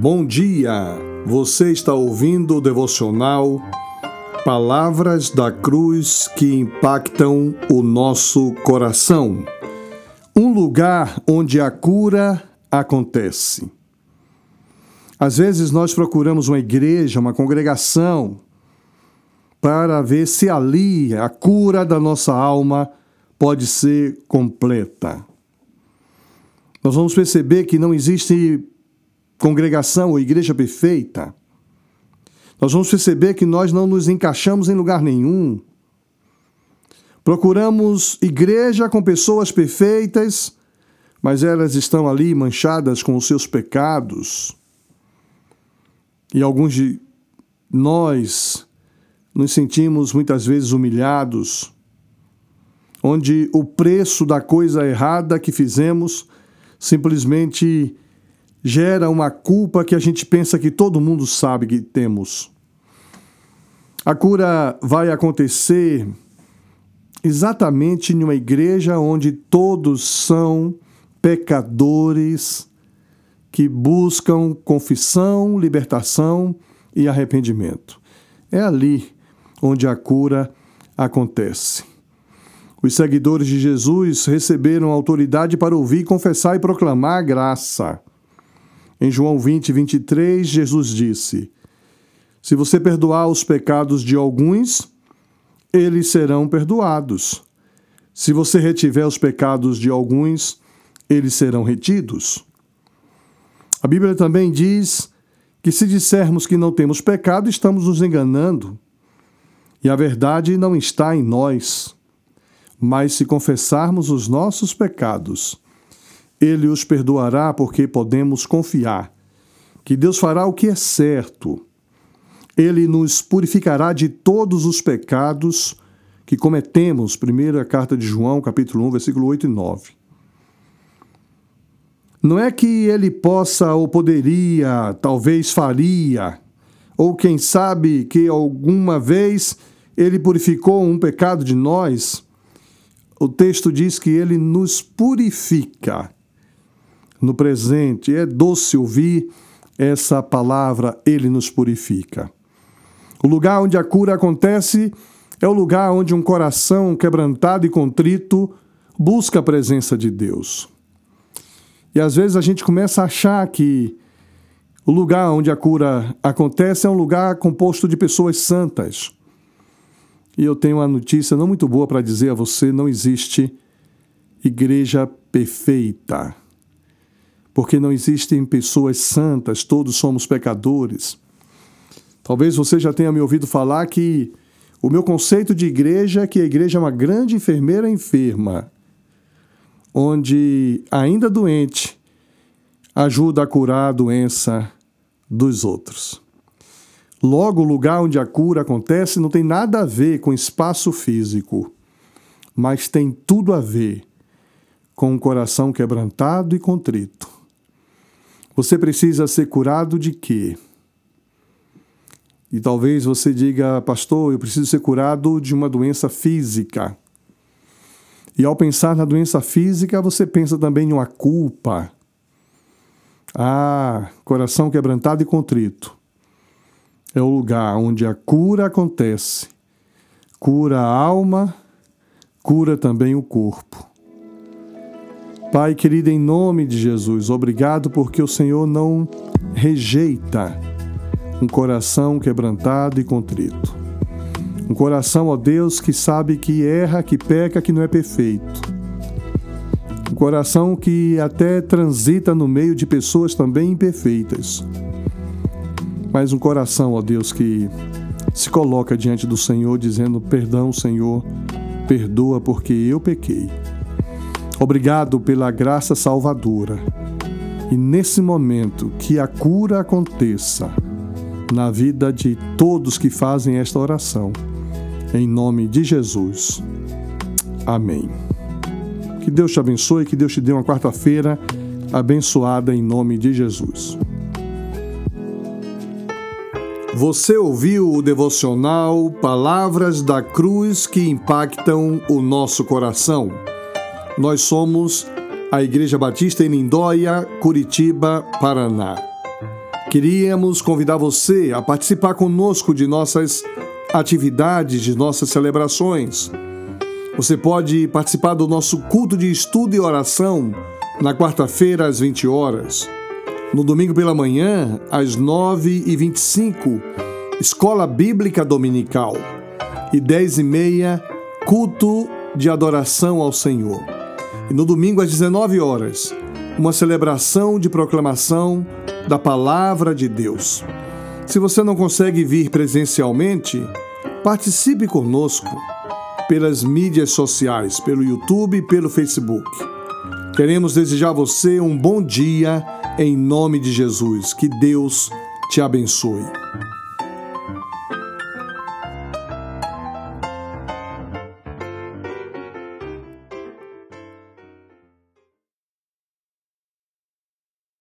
Bom dia! Você está ouvindo o devocional Palavras da Cruz que impactam o nosso coração. Um lugar onde a cura acontece. Às vezes nós procuramos uma igreja, uma congregação, para ver se ali a cura da nossa alma pode ser completa. Nós vamos perceber que não existe congregação ou igreja perfeita. Nós vamos perceber que nós não nos encaixamos em lugar nenhum. Procuramos igreja com pessoas perfeitas, mas elas estão ali manchadas com os seus pecados. E alguns de nós nos sentimos muitas vezes humilhados, onde o preço da coisa errada que fizemos simplesmente gera uma culpa que a gente pensa que todo mundo sabe que temos. A cura vai acontecer exatamente em uma igreja onde todos são pecadores que buscam confissão, libertação e arrependimento. É ali onde a cura acontece. Os seguidores de Jesus receberam autoridade para ouvir, confessar e proclamar a graça. Em João 20, 23, Jesus disse: Se você perdoar os pecados de alguns, eles serão perdoados. Se você retiver os pecados de alguns, eles serão retidos. A Bíblia também diz que se dissermos que não temos pecado, estamos nos enganando. E a verdade não está em nós. Mas se confessarmos os nossos pecados, Ele os perdoará porque podemos confiar que Deus fará o que é certo. Ele nos purificará de todos os pecados que cometemos. Primeira carta de João, capítulo 1, versículo 8 e 9. Não é que ele possa ou poderia, talvez faria, ou quem sabe que alguma vez ele purificou um pecado de nós o texto diz que ele nos purifica no presente. É doce ouvir essa palavra, ele nos purifica. O lugar onde a cura acontece é o lugar onde um coração quebrantado e contrito busca a presença de Deus. E às vezes a gente começa a achar que o lugar onde a cura acontece é um lugar composto de pessoas santas. E eu tenho uma notícia não muito boa para dizer a você: não existe igreja perfeita. Porque não existem pessoas santas, todos somos pecadores. Talvez você já tenha me ouvido falar que o meu conceito de igreja é que a igreja é uma grande enfermeira enferma, onde, ainda doente, ajuda a curar a doença dos outros. Logo, o lugar onde a cura acontece não tem nada a ver com espaço físico, mas tem tudo a ver com um coração quebrantado e contrito. Você precisa ser curado de quê? E talvez você diga, pastor, eu preciso ser curado de uma doença física. E ao pensar na doença física, você pensa também em uma culpa. Ah, coração quebrantado e contrito é o lugar onde a cura acontece. Cura a alma, cura também o corpo. Pai querido, em nome de Jesus, obrigado porque o Senhor não rejeita um coração quebrantado e contrito. Um coração, ó Deus, que sabe que erra, que peca, que não é perfeito. Um coração que até transita no meio de pessoas também imperfeitas mas um coração, ó Deus, que se coloca diante do Senhor dizendo: Perdão, Senhor, perdoa porque eu pequei. Obrigado pela graça salvadora. E nesse momento que a cura aconteça na vida de todos que fazem esta oração. Em nome de Jesus. Amém. Que Deus te abençoe, que Deus te dê uma quarta-feira abençoada em nome de Jesus. Você ouviu o devocional Palavras da Cruz que impactam o nosso coração. Nós somos a Igreja Batista em Lindóia, Curitiba, Paraná. Queríamos convidar você a participar conosco de nossas atividades, de nossas celebrações. Você pode participar do nosso culto de estudo e oração na quarta-feira às 20 horas. No domingo pela manhã, às 9h25, Escola Bíblica Dominical. E 10h30, culto de adoração ao Senhor. E no domingo às 19 horas, uma celebração de proclamação da palavra de Deus. Se você não consegue vir presencialmente, participe conosco pelas mídias sociais, pelo YouTube e pelo Facebook. Queremos desejar a você um bom dia em nome de Jesus. Que Deus te abençoe.